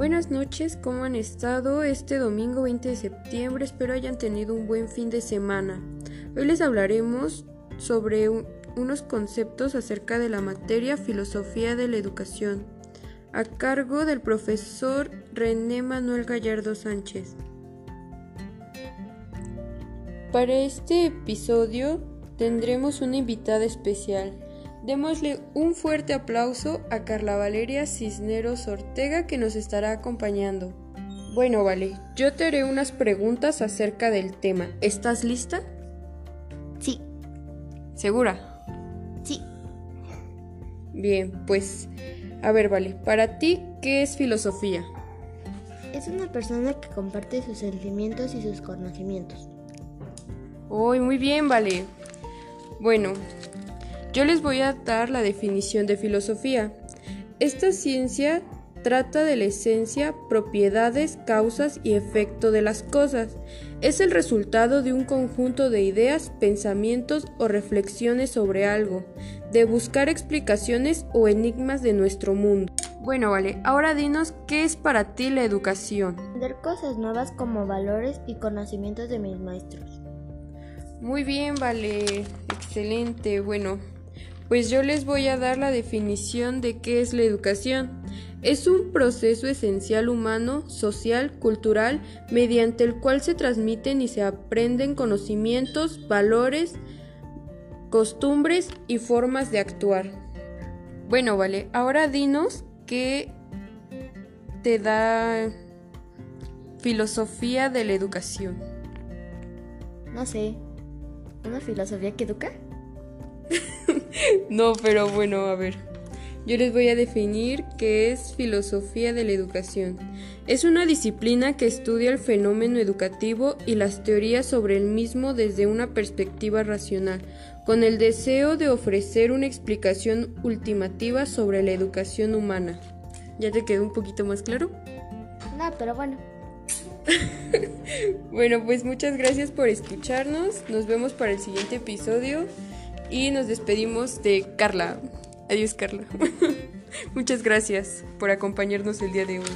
Buenas noches, ¿cómo han estado este domingo 20 de septiembre? Espero hayan tenido un buen fin de semana. Hoy les hablaremos sobre unos conceptos acerca de la materia Filosofía de la Educación, a cargo del profesor René Manuel Gallardo Sánchez. Para este episodio tendremos una invitada especial. Démosle un fuerte aplauso a Carla Valeria Cisneros Ortega que nos estará acompañando. Bueno, vale, yo te haré unas preguntas acerca del tema. ¿Estás lista? Sí. ¿Segura? Sí. Bien, pues, a ver, vale, para ti, ¿qué es filosofía? Es una persona que comparte sus sentimientos y sus conocimientos. Uy, muy bien, vale. Bueno, yo les voy a dar la definición de filosofía. Esta ciencia trata de la esencia, propiedades, causas y efecto de las cosas. Es el resultado de un conjunto de ideas, pensamientos o reflexiones sobre algo, de buscar explicaciones o enigmas de nuestro mundo. Bueno, vale, ahora dinos qué es para ti la educación. Aprender cosas nuevas como valores y conocimientos de mis maestros. Muy bien, vale, excelente. Bueno, pues yo les voy a dar la definición de qué es la educación. Es un proceso esencial humano, social, cultural, mediante el cual se transmiten y se aprenden conocimientos, valores, costumbres y formas de actuar. Bueno, vale, ahora dinos qué te da filosofía de la educación. No sé, ¿una filosofía que educa? No, pero bueno, a ver. Yo les voy a definir qué es filosofía de la educación. Es una disciplina que estudia el fenómeno educativo y las teorías sobre el mismo desde una perspectiva racional, con el deseo de ofrecer una explicación ultimativa sobre la educación humana. ¿Ya te quedó un poquito más claro? No, pero bueno. bueno, pues muchas gracias por escucharnos. Nos vemos para el siguiente episodio. Y nos despedimos de Carla. Adiós Carla. Muchas gracias por acompañarnos el día de hoy.